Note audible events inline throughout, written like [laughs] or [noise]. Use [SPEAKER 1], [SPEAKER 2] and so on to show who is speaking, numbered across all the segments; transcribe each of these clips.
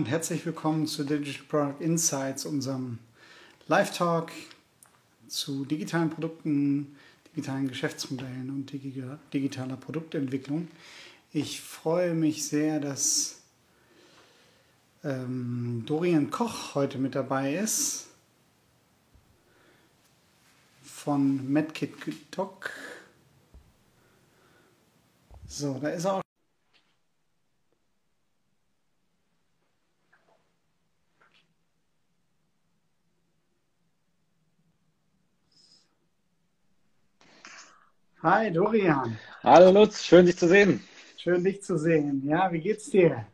[SPEAKER 1] Und herzlich willkommen zu Digital Product Insights, unserem Live-Talk zu digitalen Produkten, digitalen Geschäftsmodellen und digitaler Produktentwicklung. Ich freue mich sehr, dass ähm, Dorian Koch heute mit dabei ist von MedKit Doc. So, da ist er auch. Hi Dorian.
[SPEAKER 2] Hallo Lutz, schön dich zu sehen.
[SPEAKER 1] Schön dich zu sehen. Ja, wie geht's dir?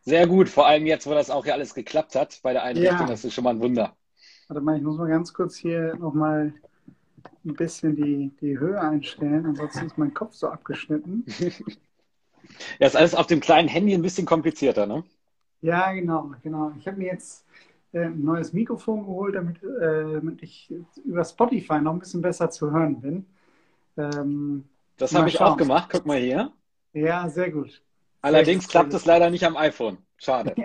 [SPEAKER 2] Sehr gut, vor allem jetzt, wo das auch ja alles geklappt hat bei der Einrichtung, ja. das ist schon mal ein Wunder.
[SPEAKER 1] Warte mal, ich muss mal ganz kurz hier nochmal ein bisschen die, die Höhe einstellen, ansonsten ist mein Kopf so abgeschnitten. [laughs]
[SPEAKER 2] ja, ist alles auf dem kleinen Handy ein bisschen komplizierter, ne?
[SPEAKER 1] Ja, genau, genau. Ich habe mir jetzt äh, ein neues Mikrofon geholt, damit, äh, damit ich über Spotify noch ein bisschen besser zu hören bin.
[SPEAKER 2] Ähm, das habe ich auch gemacht. Guck mal hier.
[SPEAKER 1] Ja, sehr gut.
[SPEAKER 2] Allerdings sehr klappt es leider nicht am iPhone. Schade. [laughs]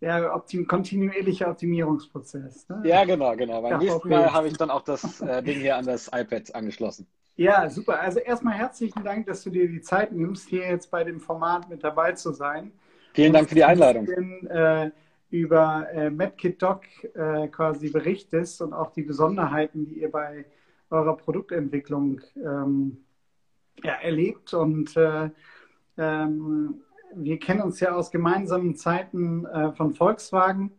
[SPEAKER 1] Ja, ja optim kontinuierlicher Optimierungsprozess.
[SPEAKER 2] Ne? Ja, genau, genau. Beim nächsten Mal habe ich dann auch das äh, Ding hier an das iPad angeschlossen.
[SPEAKER 1] Ja, super. Also erstmal herzlichen Dank, dass du dir die Zeit nimmst, hier jetzt bei dem Format mit dabei zu sein.
[SPEAKER 2] Vielen Dank für die Einladung.
[SPEAKER 1] Bisschen, äh, über äh, MedKit Doc äh, quasi berichtest und auch die Besonderheiten, die ihr bei eurer Produktentwicklung ähm, ja, erlebt. Und äh, ähm, wir kennen uns ja aus gemeinsamen Zeiten äh, von Volkswagen.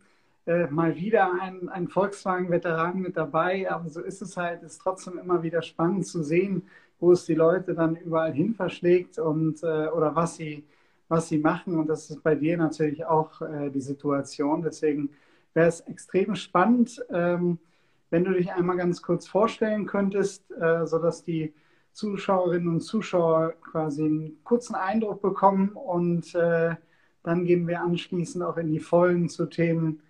[SPEAKER 1] Äh, mal wieder ein, ein Volkswagen-Veteran mit dabei, aber so ist es halt, ist trotzdem immer wieder spannend zu sehen, wo es die Leute dann überall hin verschlägt und äh, oder was sie, was sie machen. Und das ist bei dir natürlich auch äh, die Situation. Deswegen wäre es extrem spannend, ähm, wenn du dich einmal ganz kurz vorstellen könntest, äh, sodass die Zuschauerinnen und Zuschauer quasi einen kurzen Eindruck bekommen und äh, dann gehen wir anschließend auch in die Vollen zu Themen,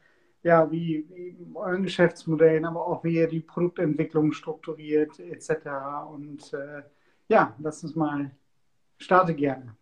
[SPEAKER 1] ja, wie, wie euren Geschäftsmodellen, aber auch wie ihr die Produktentwicklung strukturiert etc. Und äh, ja, lass uns mal starte gerne.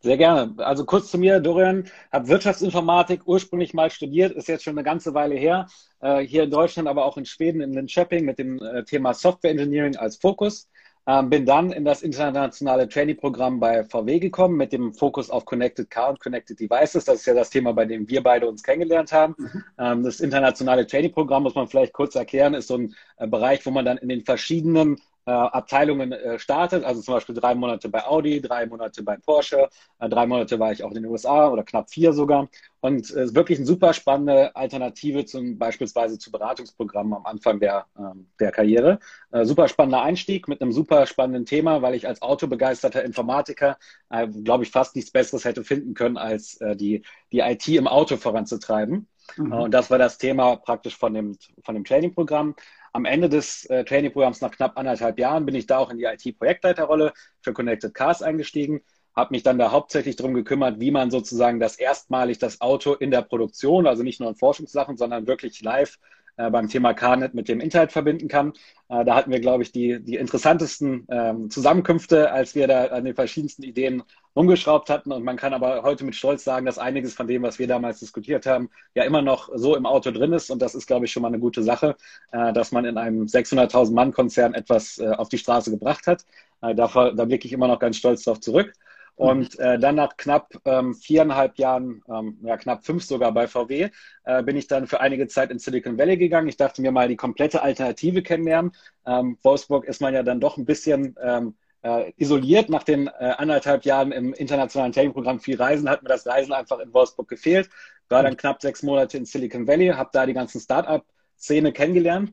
[SPEAKER 2] Sehr gerne. Also kurz zu mir, Dorian, habe Wirtschaftsinformatik ursprünglich mal studiert, ist jetzt schon eine ganze Weile her, äh, hier in Deutschland, aber auch in Schweden in Linköping mit dem äh, Thema Software Engineering als Fokus. Ähm, bin dann in das internationale Trainee-Programm bei VW gekommen mit dem Fokus auf Connected Car und Connected Devices. Das ist ja das Thema, bei dem wir beide uns kennengelernt haben. Mhm. Ähm, das internationale Trainee-Programm, muss man vielleicht kurz erklären, ist so ein äh, Bereich, wo man dann in den verschiedenen Abteilungen äh, startet. Also zum Beispiel drei Monate bei Audi, drei Monate bei Porsche, äh, drei Monate war ich auch in den USA oder knapp vier sogar. Und es ist wirklich eine super spannende Alternative zum beispielsweise zu Beratungsprogrammen am Anfang der, ähm, der Karriere. Äh, super spannender Einstieg mit einem super spannenden Thema, weil ich als autobegeisterter Informatiker, äh, glaube ich, fast nichts Besseres hätte finden können, als äh, die, die IT im Auto voranzutreiben. Mhm. Und das war das Thema praktisch von dem, von dem Trainingprogramm am Ende des äh, Trainingprogramms nach knapp anderthalb Jahren bin ich da auch in die IT-Projektleiterrolle für Connected Cars eingestiegen, habe mich dann da hauptsächlich darum gekümmert, wie man sozusagen das erstmalig das Auto in der Produktion, also nicht nur in Forschungssachen, sondern wirklich live äh, beim Thema CarNet mit dem Internet verbinden kann. Äh, da hatten wir, glaube ich, die, die interessantesten ähm, Zusammenkünfte, als wir da an den verschiedensten Ideen rumgeschraubt hatten. Und man kann aber heute mit Stolz sagen, dass einiges von dem, was wir damals diskutiert haben, ja immer noch so im Auto drin ist. Und das ist, glaube ich, schon mal eine gute Sache, äh, dass man in einem 600.000 Mann-Konzern etwas äh, auf die Straße gebracht hat. Äh, da, da blicke ich immer noch ganz stolz darauf zurück. Und äh, dann nach knapp ähm, viereinhalb Jahren, ähm, ja knapp fünf sogar bei VW, äh, bin ich dann für einige Zeit in Silicon Valley gegangen. Ich dachte mir mal die komplette Alternative kennenlernen. Ähm, Wolfsburg ist man ja dann doch ein bisschen ähm, äh, isoliert. Nach den äh, anderthalb Jahren im internationalen Training-Programm viel Reisen hat mir das Reisen einfach in Wolfsburg gefehlt. War dann knapp sechs Monate in Silicon Valley, habe da die ganzen Start-up-Szene kennengelernt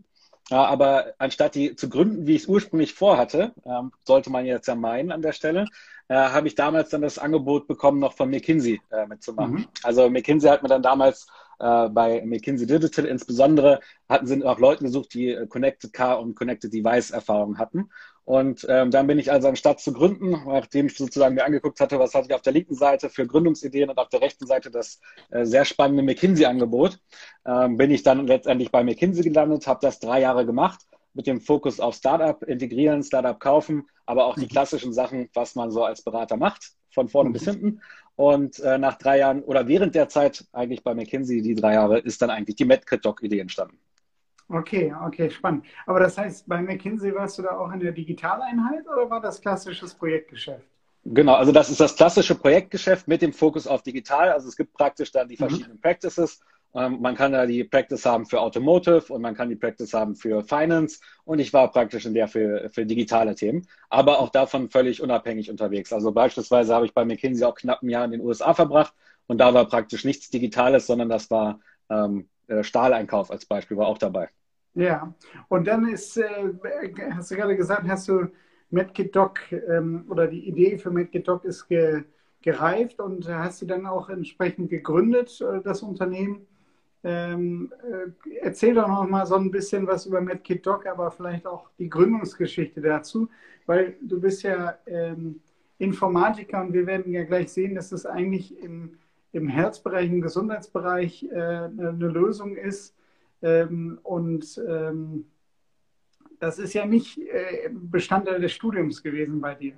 [SPEAKER 2] Ja, aber anstatt die zu gründen, wie ich es ursprünglich vorhatte, ähm, sollte man jetzt ja meinen an der Stelle, äh, habe ich damals dann das Angebot bekommen, noch von McKinsey äh, mitzumachen. Mhm. Also McKinsey hat mir dann damals äh, bei McKinsey Digital insbesondere hatten sie auch Leute gesucht, die äh, Connected Car und Connected Device Erfahrung hatten. Und ähm, dann bin ich also anstatt zu gründen, nachdem ich sozusagen mir angeguckt hatte, was hatte ich auf der linken Seite für Gründungsideen und auf der rechten Seite das äh, sehr spannende McKinsey-Angebot, ähm, bin ich dann letztendlich bei McKinsey gelandet, habe das drei Jahre gemacht mit dem Fokus auf Startup integrieren, Startup kaufen, aber auch die mhm. klassischen Sachen, was man so als Berater macht, von vorne mhm. bis hinten. Und äh, nach drei Jahren oder während der Zeit eigentlich bei McKinsey, die drei Jahre, ist dann eigentlich die MedKit-Doc-Idee entstanden.
[SPEAKER 1] Okay, okay, spannend. Aber das heißt, bei McKinsey warst du da auch in der Digitaleinheit oder war das klassisches Projektgeschäft?
[SPEAKER 2] Genau, also das ist das klassische Projektgeschäft mit dem Fokus auf digital. Also es gibt praktisch dann die mhm. verschiedenen mhm. Practices. Ähm, man kann da die Practice haben für Automotive und man kann die Practice haben für Finance. Und ich war praktisch in der für, für digitale Themen, aber auch davon völlig unabhängig unterwegs. Also beispielsweise habe ich bei McKinsey auch knapp ein Jahr in den USA verbracht und da war praktisch nichts Digitales, sondern das war ähm, äh, Stahleinkauf als Beispiel war auch dabei.
[SPEAKER 1] Ja, und dann ist, äh, hast du gerade gesagt, hast du MedKit Doc ähm, oder die Idee für MedKit Doc ist ge, gereift und hast du dann auch entsprechend gegründet, äh, das Unternehmen. Ähm, äh, erzähl doch noch mal so ein bisschen was über MedKit Doc, aber vielleicht auch die Gründungsgeschichte dazu, weil du bist ja ähm, Informatiker und wir werden ja gleich sehen, dass das eigentlich im im Herzbereich, im Gesundheitsbereich äh, eine Lösung ist. Ähm, und ähm, das ist ja nicht äh, Bestandteil des Studiums gewesen bei dir.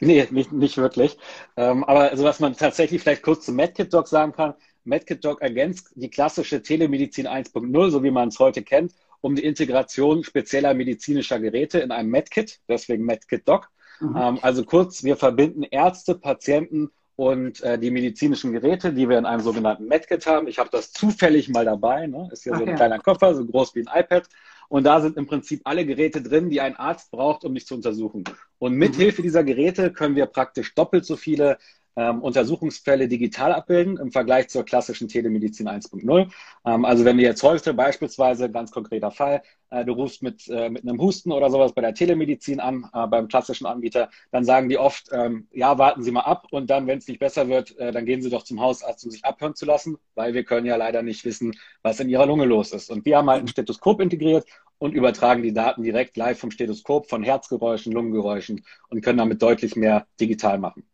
[SPEAKER 2] Nee, nicht, nicht wirklich. Ähm, aber also was man tatsächlich vielleicht kurz zu MedKit Doc sagen kann, MedKit Doc ergänzt die klassische Telemedizin 1.0, so wie man es heute kennt, um die Integration spezieller medizinischer Geräte in einem MedKit, deswegen MedKit Doc. Mhm. Ähm, also kurz, wir verbinden Ärzte, Patienten und äh, die medizinischen Geräte, die wir in einem sogenannten MedKit haben. Ich habe das zufällig mal dabei. Ne? Ist hier Ach, so ein ja. kleiner Koffer, so groß wie ein iPad. Und da sind im Prinzip alle Geräte drin, die ein Arzt braucht, um mich zu untersuchen. Und mithilfe mhm. dieser Geräte können wir praktisch doppelt so viele ähm, Untersuchungsfälle digital abbilden im Vergleich zur klassischen Telemedizin 1.0. Ähm, also wenn wir jetzt heute beispielsweise, ganz konkreter Fall, äh, du rufst mit, äh, mit einem Husten oder sowas bei der Telemedizin an, äh, beim klassischen Anbieter, dann sagen die oft, ähm, ja, warten Sie mal ab und dann, wenn es nicht besser wird, äh, dann gehen Sie doch zum Hausarzt, um sich abhören zu lassen, weil wir können ja leider nicht wissen, was in Ihrer Lunge los ist. Und wir haben halt ein Stethoskop integriert und übertragen die Daten direkt live vom Stethoskop, von Herzgeräuschen, Lungengeräuschen und können damit deutlich mehr digital machen.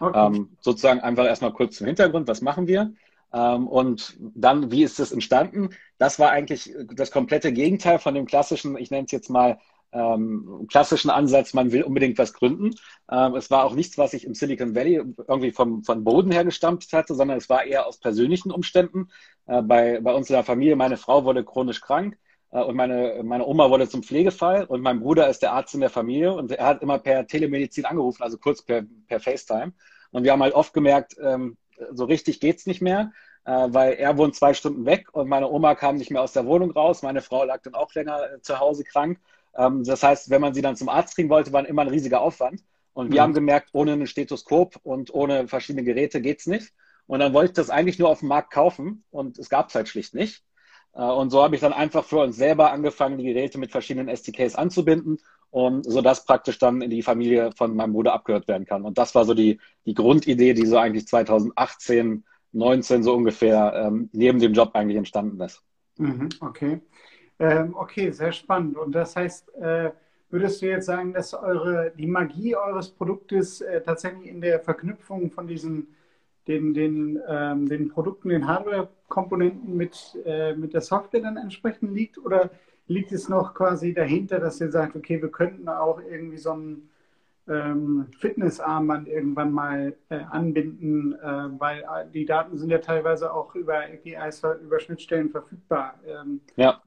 [SPEAKER 2] Okay. Ähm, sozusagen einfach erstmal kurz zum Hintergrund, was machen wir? Ähm, und dann, wie ist das entstanden? Das war eigentlich das komplette Gegenteil von dem klassischen, ich nenne es jetzt mal ähm, klassischen Ansatz, man will unbedingt was gründen. Ähm, es war auch nichts, was ich im Silicon Valley irgendwie vom, von Boden her gestampft hatte, sondern es war eher aus persönlichen Umständen. Äh, bei, bei uns in der Familie, meine Frau wurde chronisch krank und meine, meine Oma wurde zum Pflegefall und mein Bruder ist der Arzt in der Familie und er hat immer per Telemedizin angerufen, also kurz per, per FaceTime. Und wir haben halt oft gemerkt, ähm, so richtig geht's nicht mehr, äh, weil er wohnt zwei Stunden weg und meine Oma kam nicht mehr aus der Wohnung raus. Meine Frau lag dann auch länger äh, zu Hause krank. Ähm, das heißt, wenn man sie dann zum Arzt kriegen wollte, war immer ein riesiger Aufwand. Und wir mhm. haben gemerkt, ohne ein Stethoskop und ohne verschiedene Geräte geht's nicht. Und dann wollte ich das eigentlich nur auf dem Markt kaufen und es gab's halt schlicht nicht. Äh, und so habe ich dann einfach für uns selber angefangen, die Geräte mit verschiedenen SDKs anzubinden und so dass praktisch dann in die Familie von meinem Bruder abgehört werden kann. Und das war so die, die Grundidee, die so eigentlich 2018, 19 so ungefähr ähm, neben dem Job eigentlich entstanden ist.
[SPEAKER 1] Mhm, okay. Ähm, okay, sehr spannend. Und das heißt, äh, würdest du jetzt sagen, dass eure, die Magie eures Produktes äh, tatsächlich in der Verknüpfung von diesen den, den, ähm, den Produkten, den Hardware-Komponenten mit, äh, mit der Software dann entsprechend liegt? Oder liegt es noch quasi dahinter, dass ihr sagt, okay, wir könnten auch irgendwie so ein ähm, Fitnessarmband irgendwann mal äh, anbinden, äh, weil die Daten sind ja teilweise auch über APIs, über Schnittstellen verfügbar.
[SPEAKER 2] Ähm, ja,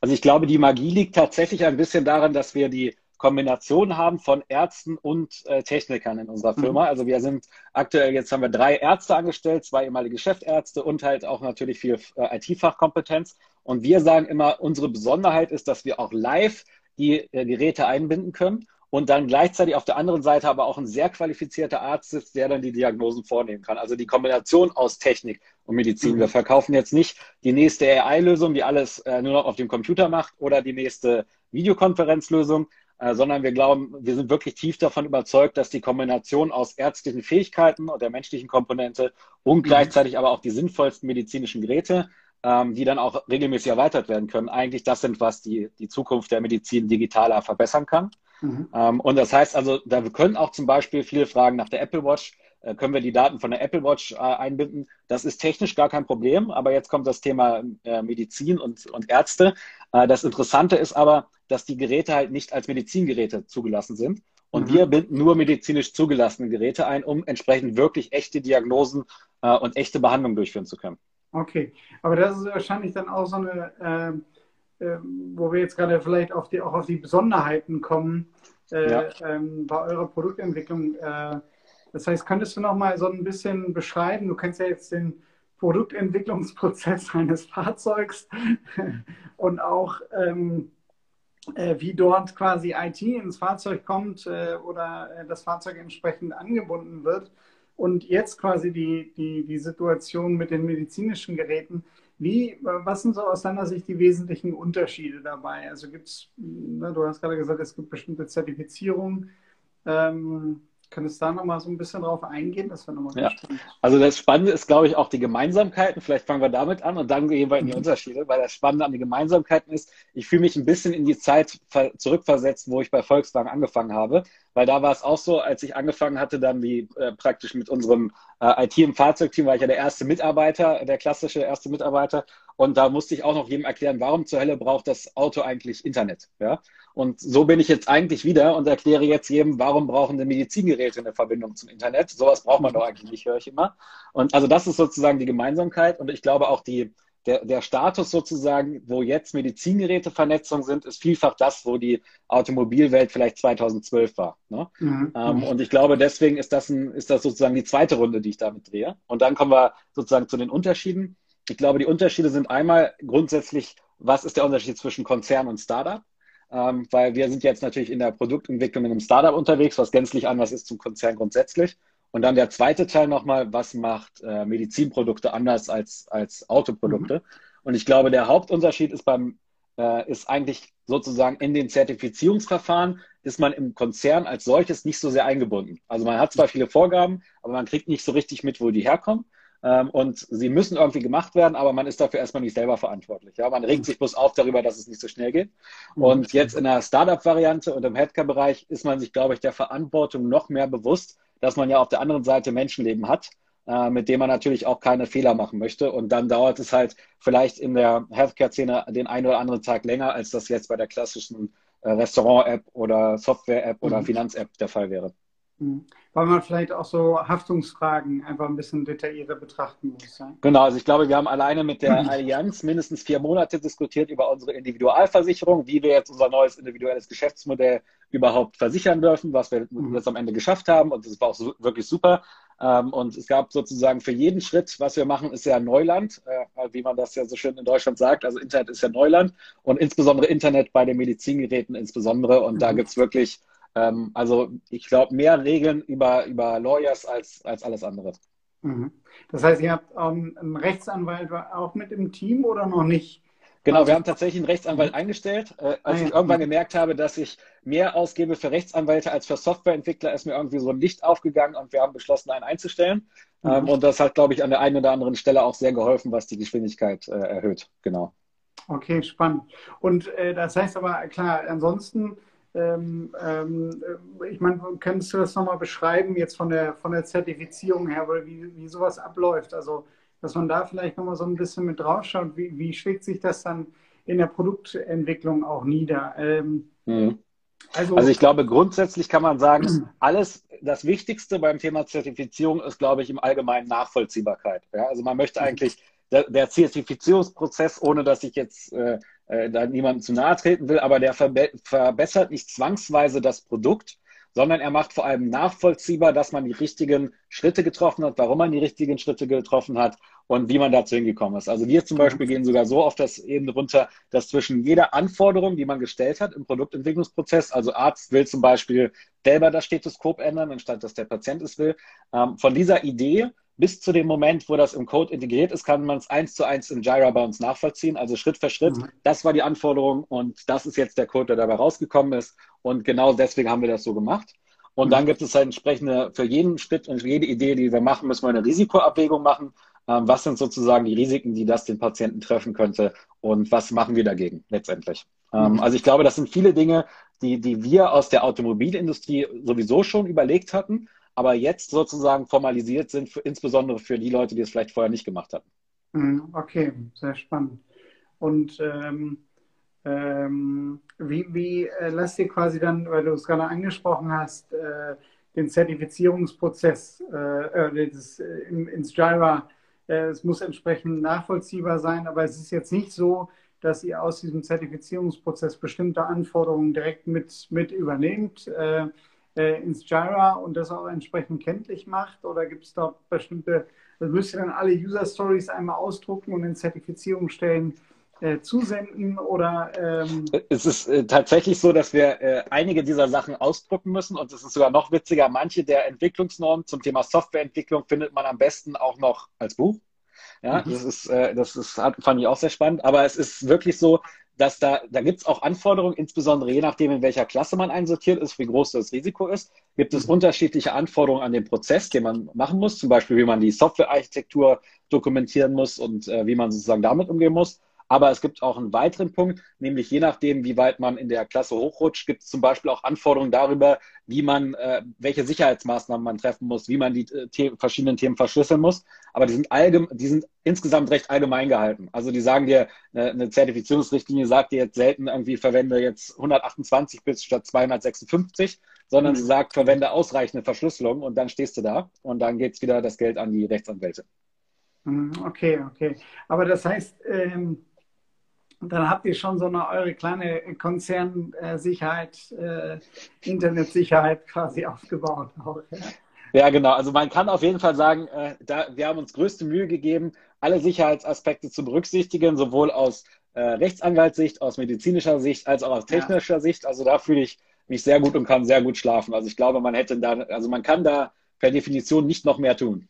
[SPEAKER 2] also ich glaube, die Magie liegt tatsächlich ein bisschen daran, dass wir die Kombination haben von Ärzten und äh, Technikern in unserer Firma. Mhm. Also wir sind aktuell, jetzt haben wir drei Ärzte angestellt, zwei ehemalige Chefärzte und halt auch natürlich viel äh, IT-Fachkompetenz. Und wir sagen immer, unsere Besonderheit ist, dass wir auch live die äh, Geräte einbinden können und dann gleichzeitig auf der anderen Seite aber auch ein sehr qualifizierter Arzt sitzt, der dann die Diagnosen vornehmen kann. Also die Kombination aus Technik und Medizin. Mhm. Wir verkaufen jetzt nicht die nächste AI-Lösung, die alles äh, nur noch auf dem Computer macht oder die nächste Videokonferenzlösung, sondern wir glauben, wir sind wirklich tief davon überzeugt, dass die Kombination aus ärztlichen Fähigkeiten und der menschlichen Komponente und mhm. gleichzeitig aber auch die sinnvollsten medizinischen Geräte ähm, die dann auch regelmäßig erweitert werden können, eigentlich das sind, was die, die Zukunft der Medizin digitaler verbessern kann. Mhm. Ähm, und das heißt also, da können auch zum Beispiel viele Fragen nach der Apple Watch, äh, können wir die Daten von der Apple Watch äh, einbinden. Das ist technisch gar kein Problem, aber jetzt kommt das Thema äh, Medizin und, und Ärzte. Äh, das Interessante ist aber, dass die Geräte halt nicht als Medizingeräte zugelassen sind. Und mhm. wir binden nur medizinisch zugelassene Geräte ein, um entsprechend wirklich echte Diagnosen äh, und echte Behandlungen durchführen zu können.
[SPEAKER 1] Okay, aber das ist wahrscheinlich dann auch so eine, äh, äh, wo wir jetzt gerade vielleicht auf die, auch auf die Besonderheiten kommen äh, ja. ähm, bei eurer Produktentwicklung. Äh, das heißt, könntest du noch mal so ein bisschen beschreiben? Du kennst ja jetzt den Produktentwicklungsprozess [laughs] eines Fahrzeugs [laughs] und auch ähm, äh, wie dort quasi IT ins Fahrzeug kommt äh, oder das Fahrzeug entsprechend angebunden wird. Und jetzt quasi die, die, die Situation mit den medizinischen Geräten. Wie, was sind so aus deiner Sicht die wesentlichen Unterschiede dabei? Also gibt es, ne, du hast gerade gesagt, es gibt bestimmte Zertifizierungen. Ähm, Könntest du da nochmal so ein bisschen drauf eingehen? Das wäre nochmal
[SPEAKER 2] ja. spannend. Also das Spannende ist, glaube ich, auch die Gemeinsamkeiten. Vielleicht fangen wir damit an und dann gehen wir in die mhm. Unterschiede, weil das Spannende an den Gemeinsamkeiten ist, ich fühle mich ein bisschen in die Zeit zurückversetzt, wo ich bei Volkswagen angefangen habe. Weil da war es auch so, als ich angefangen hatte, dann wie äh, praktisch mit unserem äh, IT- im Fahrzeugteam, war ich ja der erste Mitarbeiter, der klassische erste Mitarbeiter. Und da musste ich auch noch jedem erklären, warum zur Hölle braucht das Auto eigentlich Internet. Ja? Und so bin ich jetzt eigentlich wieder und erkläre jetzt jedem, warum brauchen denn Medizingeräte eine Verbindung zum Internet? Sowas braucht man doch eigentlich nicht, höre ich immer. Und also das ist sozusagen die Gemeinsamkeit. Und ich glaube auch die, der, der Status sozusagen, wo jetzt Medizingerätevernetzung sind, ist vielfach das, wo die Automobilwelt vielleicht 2012 war. Ne? Mhm. Ähm, und ich glaube, deswegen ist das, ein, ist das sozusagen die zweite Runde, die ich damit drehe. Und dann kommen wir sozusagen zu den Unterschieden. Ich glaube, die Unterschiede sind einmal grundsätzlich, was ist der Unterschied zwischen Konzern und Startup? ähm, weil wir sind jetzt natürlich in der Produktentwicklung in einem Startup unterwegs, was gänzlich anders ist zum Konzern grundsätzlich. Und dann der zweite Teil nochmal, was macht äh, Medizinprodukte anders als, als Autoprodukte? Mhm. Und ich glaube, der Hauptunterschied ist beim äh, ist eigentlich sozusagen in den Zertifizierungsverfahren ist man im Konzern als solches nicht so sehr eingebunden. Also man hat zwar viele Vorgaben, aber man kriegt nicht so richtig mit, wo die herkommen. Ähm, und sie müssen irgendwie gemacht werden, aber man ist dafür erstmal nicht selber verantwortlich. Ja? Man regt sich bloß auf darüber, dass es nicht so schnell geht. Mhm. Und jetzt in der Startup-Variante und im Headcare-Bereich ist man sich, glaube ich, der Verantwortung noch mehr bewusst, dass man ja auf der anderen Seite Menschenleben hat, äh, mit dem man natürlich auch keine Fehler machen möchte. Und dann dauert es halt vielleicht in der Healthcare-Szene den einen oder anderen Tag länger, als das jetzt bei der klassischen äh, Restaurant-App oder Software-App oder mhm. Finanz-App der Fall wäre.
[SPEAKER 1] Mhm. Weil man vielleicht auch so Haftungsfragen einfach ein bisschen detaillierter betrachten muss. Ja?
[SPEAKER 2] Genau, also ich glaube, wir haben alleine mit der Allianz mindestens vier Monate diskutiert über unsere Individualversicherung, wie wir jetzt unser neues individuelles Geschäftsmodell überhaupt versichern dürfen, was wir mhm. jetzt am Ende geschafft haben. Und das war auch so, wirklich super. Ähm, und es gab sozusagen für jeden Schritt, was wir machen, ist ja Neuland, äh, wie man das ja so schön in Deutschland sagt. Also Internet ist ja Neuland und insbesondere Internet bei den Medizingeräten insbesondere. Und mhm. da gibt's wirklich ähm, also ich glaube, mehr Regeln über, über Lawyers als, als alles andere.
[SPEAKER 1] Mhm. Das heißt, ihr habt ähm, einen Rechtsanwalt auch mit im Team oder noch nicht?
[SPEAKER 2] Genau, also, wir haben tatsächlich einen Rechtsanwalt mhm. eingestellt. Äh, als ah, ich irgendwann gemerkt habe, dass ich mehr ausgebe für Rechtsanwälte als für Softwareentwickler, ist mir irgendwie so ein Licht aufgegangen und wir haben beschlossen, einen einzustellen. Mhm. Ähm, und das hat, glaube ich, an der einen oder anderen Stelle auch sehr geholfen, was die Geschwindigkeit äh, erhöht. Genau.
[SPEAKER 1] Okay, spannend. Und äh, das heißt aber, klar, ansonsten ähm, ähm, ich meine, könntest du das nochmal beschreiben, jetzt von der, von der Zertifizierung her, wie, wie sowas abläuft? Also, dass man da vielleicht nochmal so ein bisschen mit draufschaut, wie, wie schlägt sich das dann in der Produktentwicklung auch nieder? Ähm,
[SPEAKER 2] mhm. also, also, ich glaube, grundsätzlich kann man sagen, alles, das Wichtigste beim Thema Zertifizierung ist, glaube ich, im Allgemeinen Nachvollziehbarkeit. Ja? Also man möchte eigentlich der, der Zertifizierungsprozess, ohne dass ich jetzt äh, äh, da niemandem zu nahe treten will, aber der verbe verbessert nicht zwangsweise das Produkt, sondern er macht vor allem nachvollziehbar, dass man die richtigen Schritte getroffen hat, warum man die richtigen Schritte getroffen hat und wie man dazu hingekommen ist. Also wir zum Beispiel gehen sogar so auf das Ebene runter, dass zwischen jeder Anforderung, die man gestellt hat im Produktentwicklungsprozess, also Arzt will zum Beispiel selber das Stethoskop ändern, anstatt dass der Patient es will, ähm, von dieser Idee bis zu dem Moment, wo das im Code integriert ist, kann man es eins zu eins in Jira bei uns nachvollziehen, also Schritt für Schritt. Mhm. Das war die Anforderung und das ist jetzt der Code, der dabei rausgekommen ist. Und genau deswegen haben wir das so gemacht. Und mhm. dann gibt es halt entsprechende, für jeden Schritt und jede Idee, die wir machen, müssen wir eine Risikoabwägung machen. Ähm, was sind sozusagen die Risiken, die das den Patienten treffen könnte und was machen wir dagegen letztendlich? Ähm, mhm. Also ich glaube, das sind viele Dinge, die, die wir aus der Automobilindustrie sowieso schon überlegt hatten aber jetzt sozusagen formalisiert sind, für, insbesondere für die Leute, die es vielleicht vorher nicht gemacht hatten.
[SPEAKER 1] Mhm, okay, sehr spannend. Und ähm, ähm, wie, wie äh, lasst ihr quasi dann, weil du es gerade angesprochen hast, äh, den Zertifizierungsprozess äh, äh das, äh, in, ins Jira, äh, es muss entsprechend nachvollziehbar sein, aber es ist jetzt nicht so, dass ihr aus diesem Zertifizierungsprozess bestimmte Anforderungen direkt mit, mit übernehmt ins Jira und das auch entsprechend kenntlich macht? Oder gibt es dort bestimmte, also müsst ihr dann alle User Stories einmal ausdrucken und in Zertifizierungsstellen äh, zusenden oder ähm
[SPEAKER 2] es ist äh, tatsächlich so, dass wir äh, einige dieser Sachen ausdrucken müssen und es ist sogar noch witziger, manche der Entwicklungsnormen zum Thema Softwareentwicklung findet man am besten auch noch als Buch. Ja, mhm. das ist, äh, das ist, fand ich auch sehr spannend. Aber es ist wirklich so, dass da, da gibt es auch Anforderungen, insbesondere je nachdem, in welcher Klasse man einsortiert ist, wie groß das Risiko ist, gibt es mhm. unterschiedliche Anforderungen an den Prozess, den man machen muss, zum Beispiel, wie man die Softwarearchitektur dokumentieren muss und äh, wie man sozusagen damit umgehen muss. Aber es gibt auch einen weiteren Punkt, nämlich je nachdem, wie weit man in der Klasse hochrutscht, gibt es zum Beispiel auch Anforderungen darüber, wie man, äh, welche Sicherheitsmaßnahmen man treffen muss, wie man die äh, The verschiedenen Themen verschlüsseln muss. Aber die sind, die sind insgesamt recht allgemein gehalten. Also die sagen dir, eine, eine Zertifizierungsrichtlinie sagt dir jetzt selten irgendwie, verwende jetzt 128 Bits statt 256, sondern mhm. sie sagt, verwende ausreichende Verschlüsselung und dann stehst du da und dann geht es wieder das Geld an die Rechtsanwälte.
[SPEAKER 1] Mhm, okay, okay. Aber das heißt, ähm dann habt ihr schon so eine eure kleine Konzernsicherheit, äh, Internetsicherheit quasi [laughs] aufgebaut. Auch,
[SPEAKER 2] ja? ja? genau. Also man kann auf jeden Fall sagen, äh, da, wir haben uns größte Mühe gegeben, alle Sicherheitsaspekte zu berücksichtigen, sowohl aus äh, Rechtsanwaltssicht, aus medizinischer Sicht, als auch aus technischer ja. Sicht. Also da fühle ich mich sehr gut und kann sehr gut schlafen. Also ich glaube, man hätte da, also man kann da per Definition nicht noch mehr tun.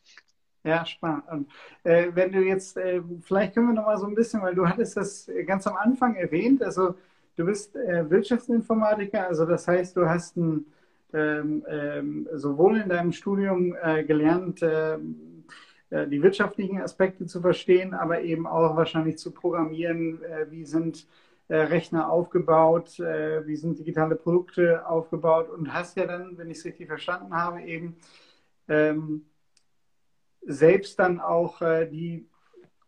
[SPEAKER 1] Ja, spannend. Und äh, wenn du jetzt, äh, vielleicht können wir noch mal so ein bisschen, weil du hattest das ganz am Anfang erwähnt, also du bist äh, Wirtschaftsinformatiker, also das heißt, du hast ein, ähm, ähm, sowohl in deinem Studium äh, gelernt, ähm, äh, die wirtschaftlichen Aspekte zu verstehen, aber eben auch wahrscheinlich zu programmieren, äh, wie sind Rechner aufgebaut, wie sind digitale Produkte aufgebaut und hast ja dann, wenn ich es richtig verstanden habe, eben ähm, selbst dann auch äh, die,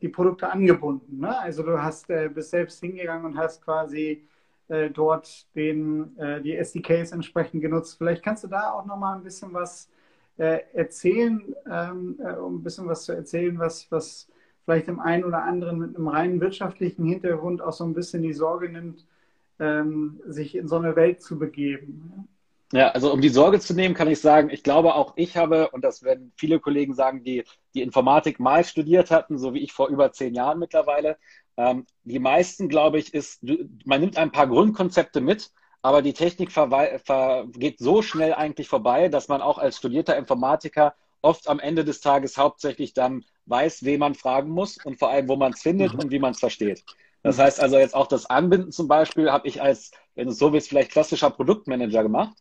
[SPEAKER 1] die Produkte angebunden. Ne? Also du hast, äh, bist selbst hingegangen und hast quasi äh, dort den, äh, die SDKs entsprechend genutzt. Vielleicht kannst du da auch nochmal ein bisschen was äh, erzählen, ähm, äh, um ein bisschen was zu erzählen, was, was vielleicht dem einen oder anderen mit einem reinen wirtschaftlichen Hintergrund auch so ein bisschen die Sorge nimmt, ähm, sich in so eine Welt zu begeben.
[SPEAKER 2] Ja, also um die Sorge zu nehmen, kann ich sagen, ich glaube auch ich habe, und das werden viele Kollegen sagen, die die Informatik mal studiert hatten, so wie ich vor über zehn Jahren mittlerweile. Ähm, die meisten, glaube ich, ist, man nimmt ein paar Grundkonzepte mit, aber die Technik geht so schnell eigentlich vorbei, dass man auch als studierter Informatiker oft am Ende des Tages hauptsächlich dann weiß, wen man fragen muss und vor allem, wo man es findet mhm. und wie man es versteht. Das heißt also jetzt auch das Anbinden zum Beispiel habe ich als, wenn du so willst, vielleicht klassischer Produktmanager gemacht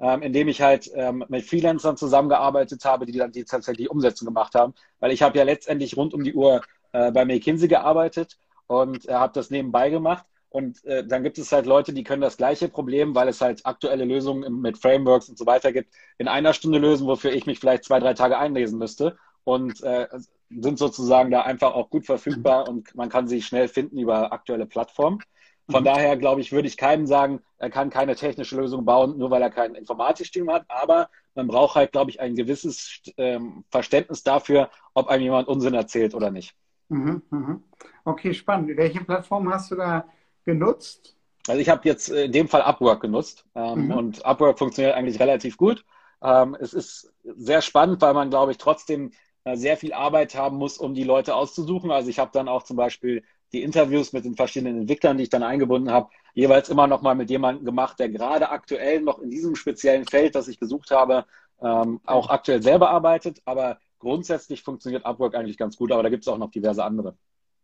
[SPEAKER 2] ähm, indem ich halt ähm, mit Freelancern zusammengearbeitet habe, die dann die tatsächlich Umsetzung gemacht haben. Weil ich habe ja letztendlich rund um die Uhr äh, bei McKinsey gearbeitet und äh, habe das nebenbei gemacht. Und äh, dann gibt es halt Leute, die können das gleiche Problem, weil es halt aktuelle Lösungen mit Frameworks und so weiter gibt, in einer Stunde lösen, wofür ich mich vielleicht zwei, drei Tage einlesen müsste. Und äh, sind sozusagen da einfach auch gut verfügbar und man kann sie schnell finden über aktuelle Plattformen. Von daher, glaube ich, würde ich keinem sagen, er kann keine technische Lösung bauen, nur weil er kein Informatikstudium hat. Aber man braucht halt, glaube ich, ein gewisses ähm, Verständnis dafür, ob einem jemand Unsinn erzählt oder nicht.
[SPEAKER 1] Mhm, mhm. Okay, spannend. Welche Plattform hast du da genutzt?
[SPEAKER 2] Also ich habe jetzt in dem Fall Upwork genutzt ähm, mhm. und Upwork funktioniert eigentlich relativ gut. Ähm, es ist sehr spannend, weil man, glaube ich, trotzdem äh, sehr viel Arbeit haben muss, um die Leute auszusuchen. Also ich habe dann auch zum Beispiel die Interviews mit den verschiedenen Entwicklern, die ich dann eingebunden habe, jeweils immer noch mal mit jemandem gemacht, der gerade aktuell noch in diesem speziellen Feld, das ich gesucht habe, ähm, auch aktuell selber arbeitet. Aber grundsätzlich funktioniert Upwork eigentlich ganz gut, aber da gibt es auch noch diverse andere.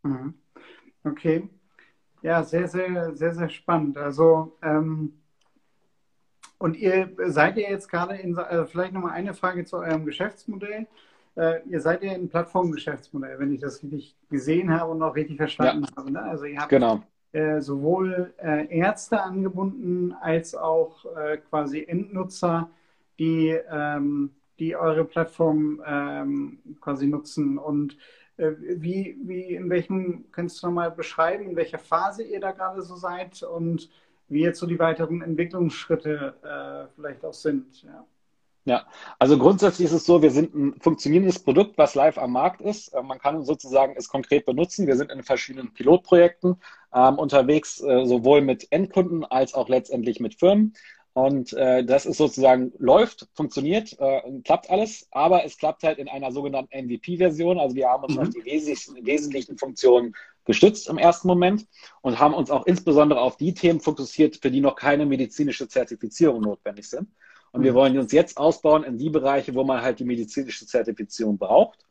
[SPEAKER 1] Mhm. Okay. Ja, sehr, sehr, sehr, sehr spannend. Also, ähm, und ihr seid ihr jetzt gerade in, äh, vielleicht nochmal eine Frage zu eurem Geschäftsmodell. Äh, ihr seid ja ein Plattformgeschäftsmodell, wenn ich das richtig gesehen habe und auch richtig verstanden ja. habe. Ne? Also ihr habt genau. äh, sowohl äh, Ärzte angebunden als auch äh, quasi Endnutzer, die, ähm, die eure Plattform ähm, quasi nutzen. Und äh, wie, wie, in welchem, kannst du nochmal beschreiben, in welcher Phase ihr da gerade so seid und wie jetzt so die weiteren Entwicklungsschritte äh, vielleicht auch sind? Ja.
[SPEAKER 2] Ja, also grundsätzlich ist es so, wir sind ein funktionierendes Produkt, was live am Markt ist. Äh, man kann sozusagen es konkret benutzen. Wir sind in verschiedenen Pilotprojekten ähm, unterwegs, äh, sowohl mit Endkunden als auch letztendlich mit Firmen. Und äh, das ist sozusagen läuft, funktioniert, äh, klappt alles, aber es klappt halt in einer sogenannten MVP-Version. Also wir haben uns mhm. auf die wesentlichen, wesentlichen Funktionen gestützt im ersten Moment und haben uns auch insbesondere auf die Themen fokussiert, für die noch keine medizinische Zertifizierung notwendig sind. Und wir wollen uns jetzt ausbauen in die Bereiche, wo man halt die medizinische Zertifizierung braucht.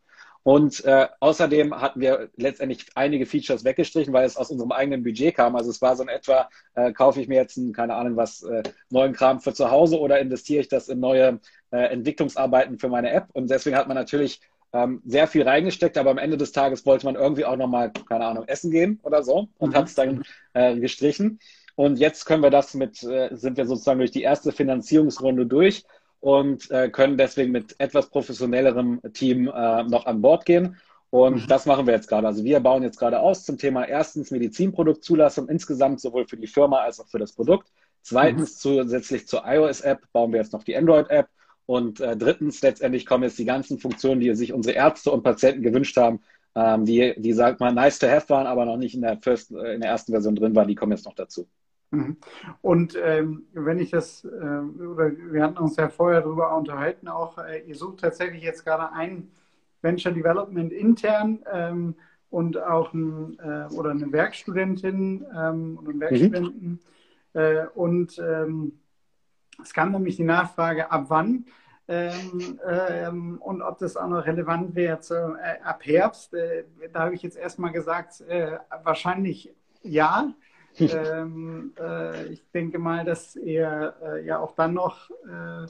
[SPEAKER 2] Und äh, außerdem hatten wir letztendlich einige Features weggestrichen, weil es aus unserem eigenen Budget kam. Also es war so in etwa, äh, kaufe ich mir jetzt einen, keine Ahnung was, äh, neuen Kram für zu Hause oder investiere ich das in neue äh, Entwicklungsarbeiten für meine App. Und deswegen hat man natürlich ähm, sehr viel reingesteckt, aber am Ende des Tages wollte man irgendwie auch nochmal, keine Ahnung, essen gehen oder so und mhm. hat es dann äh, gestrichen. Und jetzt können wir das mit, äh, sind wir sozusagen durch die erste Finanzierungsrunde durch und äh, können deswegen mit etwas professionellerem Team äh, noch an Bord gehen. Und mhm. das machen wir jetzt gerade. Also wir bauen jetzt gerade aus zum Thema erstens Medizinproduktzulassung insgesamt sowohl für die Firma als auch für das Produkt. Zweitens mhm. zusätzlich zur iOS-App bauen wir jetzt noch die Android-App. Und äh, drittens letztendlich kommen jetzt die ganzen Funktionen, die sich unsere Ärzte und Patienten gewünscht haben, ähm, die, die sagt man nice to have waren, aber noch nicht in der, first, in der ersten Version drin waren, die kommen jetzt noch dazu.
[SPEAKER 1] Mhm. Und ähm, wenn ich das, äh, oder wir hatten uns ja vorher darüber unterhalten, auch äh, ihr sucht tatsächlich jetzt gerade ein Venture Development intern ähm, und auch ein, äh, oder eine Werkstudentin ähm, oder einen Werkstudenten. Mhm. Und ähm, es kam nämlich die Nachfrage, ab wann ähm, ähm, und ob das auch noch relevant wäre zu, äh, ab Herbst. Äh, da habe ich jetzt erstmal gesagt, wahrscheinlich ja. Ähm, äh, ich denke mal, dass ihr äh, ja auch dann noch äh,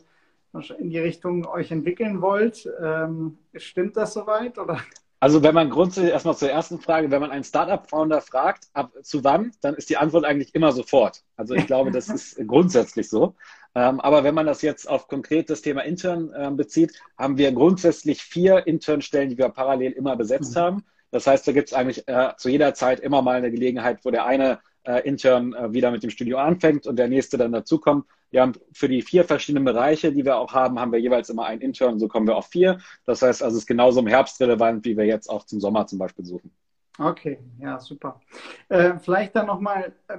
[SPEAKER 1] in die Richtung euch entwickeln wollt. Ähm, stimmt das soweit? Oder?
[SPEAKER 2] Also wenn man grundsätzlich erstmal zur ersten Frage, wenn man einen Startup-Founder fragt, ab zu wann, dann ist die Antwort eigentlich immer sofort. Also ich glaube, das ist [laughs] grundsätzlich so. Ähm, aber wenn man das jetzt auf konkret das Thema Intern äh, bezieht, haben wir grundsätzlich vier Internstellen, die wir parallel immer besetzt mhm. haben. Das heißt, da gibt es eigentlich äh, zu jeder Zeit immer mal eine Gelegenheit, wo der eine äh, intern äh, wieder mit dem Studio anfängt und der nächste dann dazukommt. Wir haben für die vier verschiedenen Bereiche, die wir auch haben, haben wir jeweils immer einen intern, so kommen wir auf vier. Das heißt also, es ist genauso im Herbst relevant, wie wir jetzt auch zum Sommer zum Beispiel suchen.
[SPEAKER 1] Okay, ja, super. Äh, vielleicht dann nochmal, äh,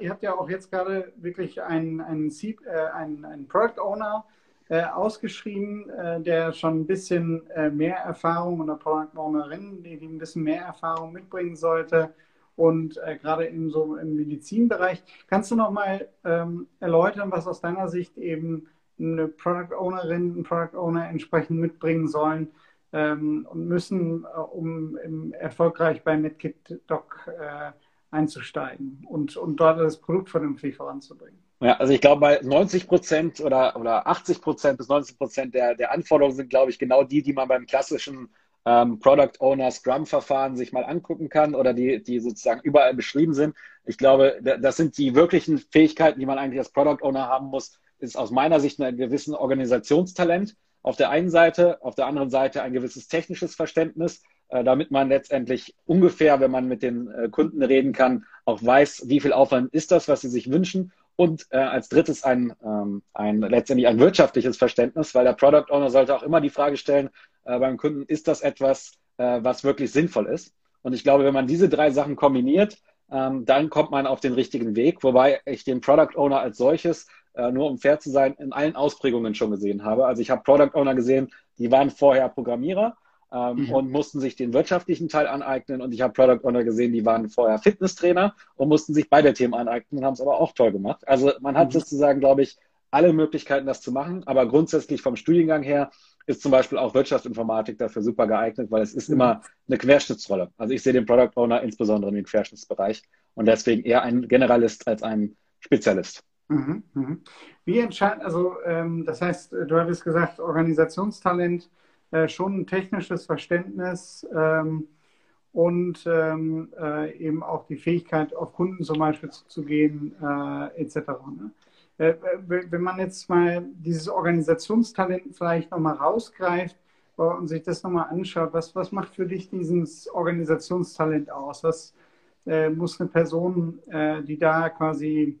[SPEAKER 1] ihr habt ja auch jetzt gerade wirklich einen, einen, äh, einen, einen Product Owner äh, ausgeschrieben, äh, der schon ein bisschen äh, mehr Erfahrung oder Product Ownerin, die, die ein bisschen mehr Erfahrung mitbringen sollte und äh, gerade in so im Medizinbereich. Kannst du noch mal ähm, erläutern, was aus deiner Sicht eben eine Product Ownerin, ein Product Owner entsprechend mitbringen sollen ähm, und müssen, äh, um im, erfolgreich bei MedKit Doc äh, einzusteigen und, und dort das Produkt vernünftig voranzubringen?
[SPEAKER 2] Ja, also ich glaube, bei 90 Prozent oder, oder 80 Prozent bis 90 Prozent der, der Anforderungen sind, glaube ich, genau die, die man beim klassischen ähm, Product Owner Scrum-Verfahren sich mal angucken kann oder die, die sozusagen überall beschrieben sind. Ich glaube, das sind die wirklichen Fähigkeiten, die man eigentlich als Product Owner haben muss, ist aus meiner Sicht ein gewissen Organisationstalent auf der einen Seite, auf der anderen Seite ein gewisses technisches Verständnis, äh, damit man letztendlich ungefähr, wenn man mit den äh, Kunden reden kann, auch weiß, wie viel Aufwand ist das, was sie sich wünschen. Und äh, als drittes ein, ähm, ein letztendlich ein wirtschaftliches Verständnis, weil der Product Owner sollte auch immer die Frage stellen, äh, beim Kunden, ist das etwas, äh, was wirklich sinnvoll ist? Und ich glaube, wenn man diese drei Sachen kombiniert, ähm, dann kommt man auf den richtigen Weg, wobei ich den Product Owner als solches, äh, nur um fair zu sein, in allen Ausprägungen schon gesehen habe. Also ich habe Product Owner gesehen, die waren vorher Programmierer ähm, mhm. und mussten sich den wirtschaftlichen Teil aneignen und ich habe Product Owner gesehen, die waren vorher Fitnesstrainer und mussten sich beide Themen aneignen und haben es aber auch toll gemacht. Also man hat mhm. sozusagen, glaube ich, alle Möglichkeiten, das zu machen, aber grundsätzlich vom Studiengang her ist zum Beispiel auch Wirtschaftsinformatik dafür super geeignet, weil es ist mhm. immer eine Querschnittsrolle. Also ich sehe den Product Owner insbesondere im Querschnittsbereich und deswegen eher ein Generalist als ein Spezialist.
[SPEAKER 1] Mhm, mhm. Wie entscheidend, also ähm, das heißt, du hattest gesagt, Organisationstalent, äh, schon ein technisches Verständnis ähm, und ähm, äh, eben auch die Fähigkeit, auf Kunden zum Beispiel zuzugehen, äh, etc. Ne? Äh, wenn man jetzt mal dieses Organisationstalent vielleicht nochmal rausgreift äh, und sich das nochmal anschaut, was, was macht für dich dieses Organisationstalent aus? Was äh, muss eine Person, äh, die da quasi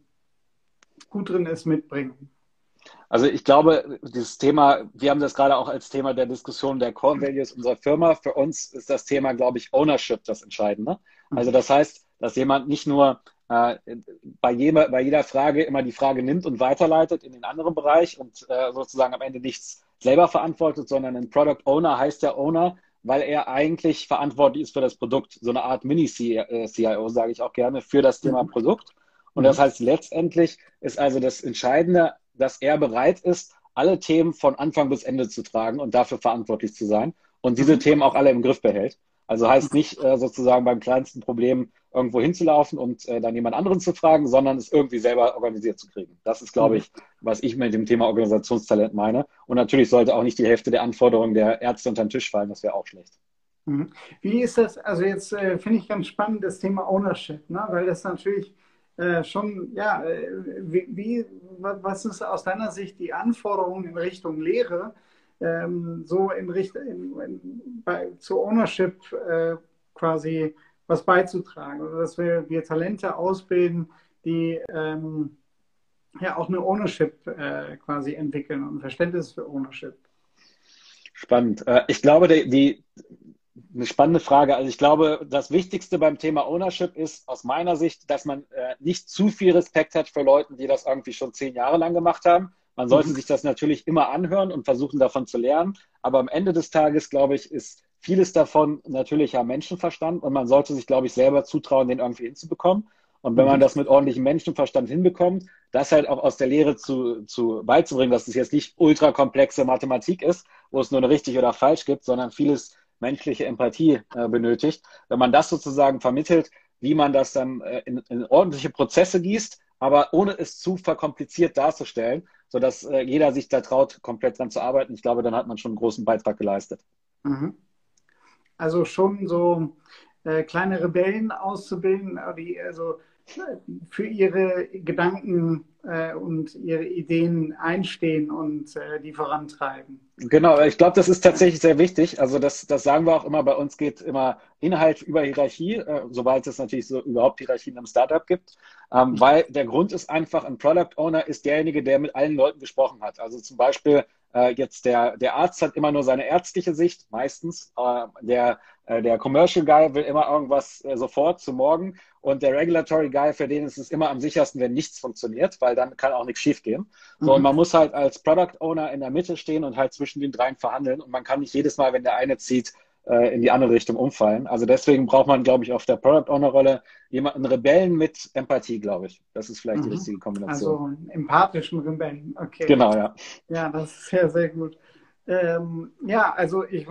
[SPEAKER 1] gut drin ist, mitbringen?
[SPEAKER 2] Also ich glaube, dieses Thema, wir haben das gerade auch als Thema der Diskussion der Core Values unserer Firma. Für uns ist das Thema, glaube ich, Ownership das Entscheidende. Also das heißt, dass jemand nicht nur äh, bei, jeder, bei jeder Frage immer die Frage nimmt und weiterleitet in den anderen Bereich und äh, sozusagen am Ende nichts selber verantwortet, sondern ein Product Owner heißt der Owner, weil er eigentlich verantwortlich ist für das Produkt. So eine Art Mini-CIO, sage ich auch gerne, für das Thema mhm. Produkt. Und das mhm. heißt, letztendlich ist also das Entscheidende, dass er bereit ist, alle Themen von Anfang bis Ende zu tragen und dafür verantwortlich zu sein und diese mhm. Themen auch alle im Griff behält. Also heißt nicht äh, sozusagen beim kleinsten Problem irgendwo hinzulaufen und äh, dann jemand anderen zu fragen, sondern es irgendwie selber organisiert zu kriegen. Das ist, glaube mhm. ich, was ich mit dem Thema Organisationstalent meine. Und natürlich sollte auch nicht die Hälfte der Anforderungen der Ärzte unter den Tisch fallen, das wäre auch schlecht.
[SPEAKER 1] Mhm. Wie ist das, also jetzt äh, finde ich ganz spannend das Thema Ownership, ne? weil das natürlich äh, schon, ja, äh, wie, wie, was ist aus deiner Sicht die Anforderung in Richtung Lehre, ähm, so in Richtung, in, in, bei, zu Ownership äh, quasi was beizutragen oder dass wir, wir Talente ausbilden, die ähm, ja auch eine Ownership äh, quasi entwickeln und ein Verständnis für Ownership.
[SPEAKER 2] Spannend. Äh, ich glaube, die, die, eine spannende Frage. Also ich glaube, das Wichtigste beim Thema Ownership ist aus meiner Sicht, dass man äh, nicht zu viel Respekt hat für Leute, die das irgendwie schon zehn Jahre lang gemacht haben. Man sollte mhm. sich das natürlich immer anhören und versuchen davon zu lernen. Aber am Ende des Tages, glaube ich, ist vieles davon natürlicher Menschenverstand und man sollte sich, glaube ich, selber zutrauen, den irgendwie hinzubekommen. Und wenn man mhm. das mit ordentlichem Menschenverstand hinbekommt, das halt auch aus der Lehre zu, zu beizubringen, dass es jetzt nicht ultrakomplexe Mathematik ist, wo es nur eine richtig oder falsch gibt, sondern vieles menschliche Empathie äh, benötigt. Wenn man das sozusagen vermittelt, wie man das dann äh, in, in, ordentliche Prozesse gießt, aber ohne es zu verkompliziert darzustellen, sodass äh, jeder sich da traut, komplett dran zu arbeiten, ich glaube, dann hat man schon einen großen Beitrag geleistet. Mhm.
[SPEAKER 1] Also schon so äh, kleine Rebellen auszubilden, die also für ihre Gedanken äh, und ihre Ideen einstehen und äh, die vorantreiben.
[SPEAKER 2] Genau, ich glaube, das ist tatsächlich sehr wichtig. Also das, das sagen wir auch immer, bei uns geht immer Inhalt über Hierarchie, äh, sobald es natürlich so überhaupt Hierarchien im Startup gibt. Ähm, weil der Grund ist einfach, ein Product Owner ist derjenige, der mit allen Leuten gesprochen hat. Also zum Beispiel äh, jetzt der, der Arzt hat immer nur seine ärztliche Sicht, meistens. Äh, der, äh, der Commercial Guy will immer irgendwas äh, sofort zu morgen. Und der Regulatory Guy, für den ist es immer am sichersten, wenn nichts funktioniert, weil dann kann auch nichts schiefgehen. So, mhm. und man muss halt als Product Owner in der Mitte stehen und halt zwischen den dreien verhandeln. Und man kann nicht jedes Mal, wenn der eine zieht, äh, in die andere Richtung umfallen. Also deswegen braucht man, glaube ich, auf der Product Owner Rolle jemanden Rebellen mit Empathie, glaube ich. Das ist vielleicht mhm. die richtige Kombination.
[SPEAKER 1] Also empathischen Rebellen, okay.
[SPEAKER 2] Genau, ja.
[SPEAKER 1] Ja, das ist sehr, sehr gut. Ähm, ja, also ich,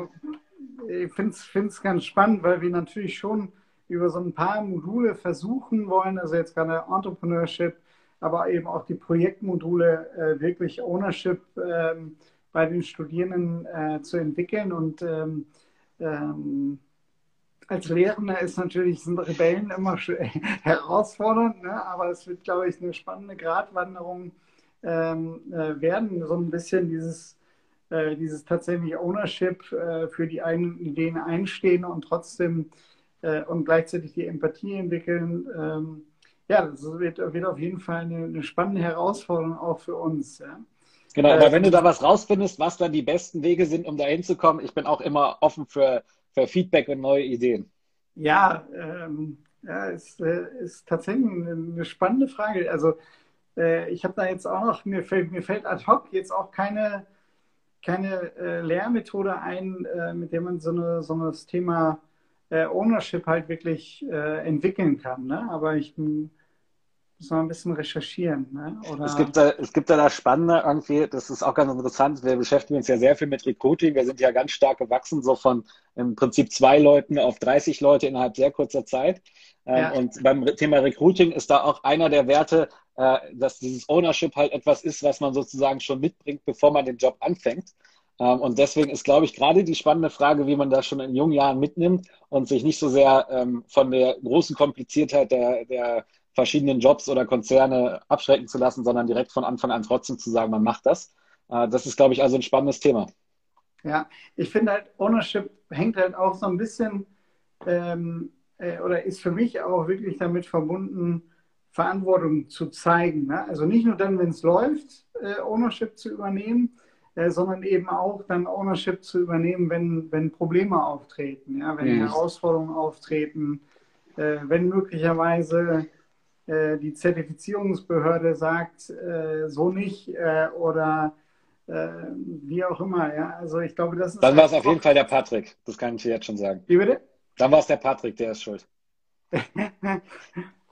[SPEAKER 1] ich finde es ganz spannend, weil wir natürlich schon über so ein paar Module versuchen wollen, also jetzt gerade Entrepreneurship, aber eben auch die Projektmodule äh, wirklich Ownership ähm, bei den Studierenden äh, zu entwickeln und ähm, ähm, als Lehrender ist natürlich, sind Rebellen immer [laughs] herausfordernd, ne? aber es wird, glaube ich, eine spannende Gratwanderung ähm, äh, werden, so ein bisschen dieses, äh, dieses tatsächlich Ownership äh, für die eigenen Ideen einstehen und trotzdem äh, und gleichzeitig die Empathie entwickeln. Ähm, ja, das wird, wird, auf jeden Fall eine, eine, spannende Herausforderung auch für uns. Ja?
[SPEAKER 2] Genau, aber äh, wenn du da was rausfindest, was dann die besten Wege sind, um da hinzukommen, ich bin auch immer offen für, für Feedback und neue Ideen.
[SPEAKER 1] Ja, ähm, Ja, ist, äh, ist tatsächlich eine spannende Frage. Also äh, ich habe da jetzt auch noch, mir fällt, mir fällt ad hoc jetzt auch keine, keine äh, Lehrmethode ein, äh, mit der man so, eine, so das Thema äh, Ownership halt wirklich entwickeln kann. Ne? Aber ich muss mal ein bisschen recherchieren. Ne?
[SPEAKER 2] Oder es, gibt da, es gibt da das Spannende irgendwie, das ist auch ganz interessant. Wir beschäftigen uns ja sehr viel mit Recruiting. Wir sind ja ganz stark gewachsen, so von im Prinzip zwei Leuten auf 30 Leute innerhalb sehr kurzer Zeit. Ähm, ja. Und beim Thema Recruiting ist da auch einer der Werte, äh, dass dieses Ownership halt etwas ist, was man sozusagen schon mitbringt, bevor man den Job anfängt. Ähm, und deswegen ist, glaube ich, gerade die spannende Frage, wie man das schon in jungen Jahren mitnimmt und sich nicht so sehr ähm, von der großen Kompliziertheit der, der verschiedenen Jobs oder Konzerne abschrecken zu lassen, sondern direkt von Anfang an trotzdem zu sagen, man macht das. Äh, das ist, glaube ich, also ein spannendes Thema.
[SPEAKER 1] Ja, ich finde halt, Ownership hängt halt auch so ein bisschen ähm, äh, oder ist für mich auch wirklich damit verbunden, Verantwortung zu zeigen. Ne? Also nicht nur dann, wenn es läuft, äh, Ownership zu übernehmen, äh, sondern eben auch dann Ownership zu übernehmen, wenn, wenn Probleme auftreten, ja, wenn mhm. Herausforderungen auftreten, äh, wenn möglicherweise die Zertifizierungsbehörde sagt, äh, so nicht äh, oder wie auch immer. Ja, also ich glaube, das ist.
[SPEAKER 2] Dann war es auf jeden Fall der Patrick, das kann ich dir jetzt schon sagen. Wie bitte? Dann war es der Patrick, der ist schuld. [laughs]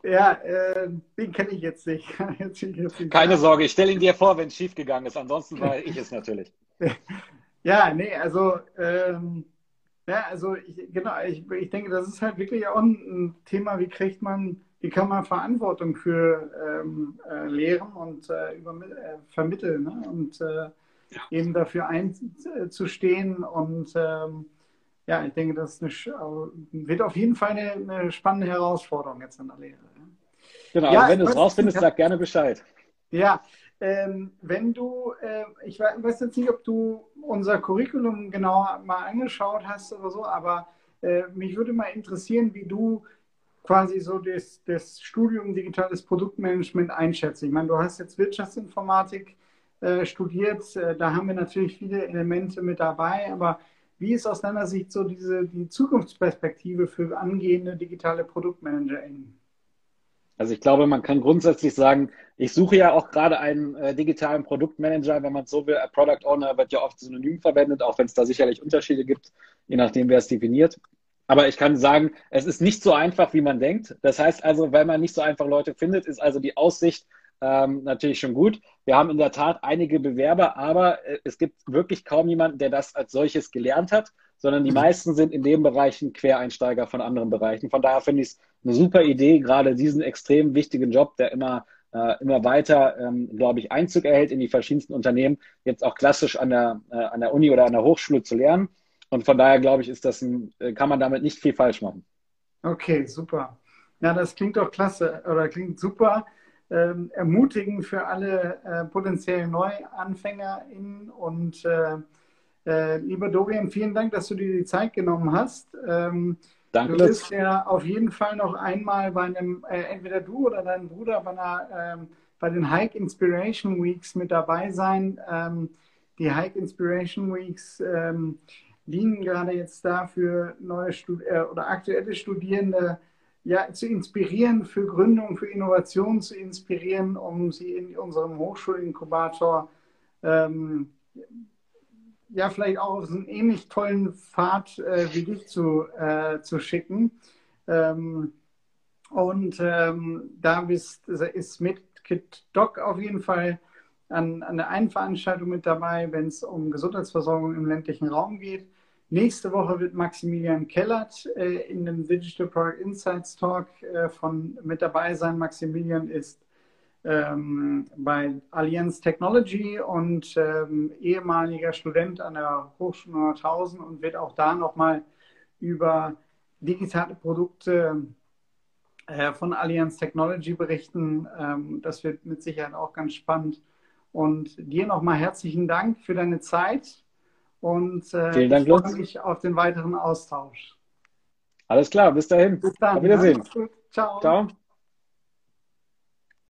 [SPEAKER 1] Ja, äh, den kenne ich jetzt nicht. [laughs]
[SPEAKER 2] jetzt nicht Keine Sorge, ich stelle ihn dir vor, wenn es schiefgegangen ist. Ansonsten war ich es natürlich. [laughs]
[SPEAKER 1] ja, nee, also, ähm, ja, also ich, genau, ich, ich denke, das ist halt wirklich auch ein, Thema, wie kriegt man, wie kann man Verantwortung für ähm, äh, lehren und äh, äh, vermitteln ne? und äh, ja. eben dafür einzustehen und ähm, ja, ich denke, das eine, wird auf jeden Fall eine, eine, spannende Herausforderung jetzt in der Lehre.
[SPEAKER 2] Genau, ja, wenn du es rausfindest, sag gerne Bescheid.
[SPEAKER 1] Ja, ähm, wenn du, äh, ich weiß jetzt nicht, ob du unser Curriculum genau mal angeschaut hast oder so, aber äh, mich würde mal interessieren, wie du quasi so das, das Studium Digitales Produktmanagement einschätzt. Ich meine, du hast jetzt Wirtschaftsinformatik äh, studiert, äh, da haben wir natürlich viele Elemente mit dabei, aber wie ist aus deiner Sicht so diese, die Zukunftsperspektive für angehende digitale ProduktmanagerInnen?
[SPEAKER 2] Also ich glaube, man kann grundsätzlich sagen, ich suche ja auch gerade einen äh, digitalen Produktmanager, wenn man so will. Product Owner wird ja oft synonym verwendet, auch wenn es da sicherlich Unterschiede gibt, je nachdem, wer es definiert. Aber ich kann sagen, es ist nicht so einfach, wie man denkt. Das heißt also, weil man nicht so einfach Leute findet, ist also die Aussicht ähm, natürlich schon gut. Wir haben in der Tat einige Bewerber, aber äh, es gibt wirklich kaum jemanden, der das als solches gelernt hat, sondern die mhm. meisten sind in den Bereichen Quereinsteiger von anderen Bereichen. Von daher finde ich es eine super Idee, gerade diesen extrem wichtigen Job, der immer äh, immer weiter, ähm, glaube ich, Einzug erhält in die verschiedensten Unternehmen, jetzt auch klassisch an der, äh, an der Uni oder an der Hochschule zu lernen. Und von daher, glaube ich, ist das ein, äh, kann man damit nicht viel falsch machen.
[SPEAKER 1] Okay, super. Ja, das klingt doch klasse oder klingt super ähm, ermutigend für alle äh, potenziellen NeuanfängerInnen. Und äh, äh, lieber Dorian, vielen Dank, dass du dir die Zeit genommen hast. Ähm, Danke. Du wirst ja auf jeden Fall noch einmal bei einem, äh, entweder du oder dein Bruder bei, einer, ähm, bei den Hike Inspiration Weeks mit dabei sein. Ähm, die Hike Inspiration Weeks ähm, dienen gerade jetzt dafür, neue Stud äh, oder aktuelle Studierende ja, zu inspirieren für Gründung, für Innovation zu inspirieren, um sie in unserem Hochschulinkubator ähm, ja, vielleicht auch auf einen ähnlich tollen Pfad äh, wie dich zu, äh, zu schicken. Ähm, und ähm, da bist, ist mit Kit Doc auf jeden Fall an, an der einen Veranstaltung mit dabei, wenn es um Gesundheitsversorgung im ländlichen Raum geht. Nächste Woche wird Maximilian Kellert äh, in dem Digital Product Insights Talk äh, von mit dabei sein. Maximilian ist ähm, bei Allianz Technology und ähm, ehemaliger Student an der Hochschule Nordhausen und wird auch da nochmal über digitale Produkte äh, von Allianz Technology berichten. Ähm, das wird mit Sicherheit auch ganz spannend. Und dir nochmal herzlichen Dank für deine Zeit und äh, Vielen Dank, ich freue mich auf den weiteren Austausch.
[SPEAKER 2] Alles klar, bis dahin.
[SPEAKER 1] Bis dann. Auf Wiedersehen. Ciao. Ciao.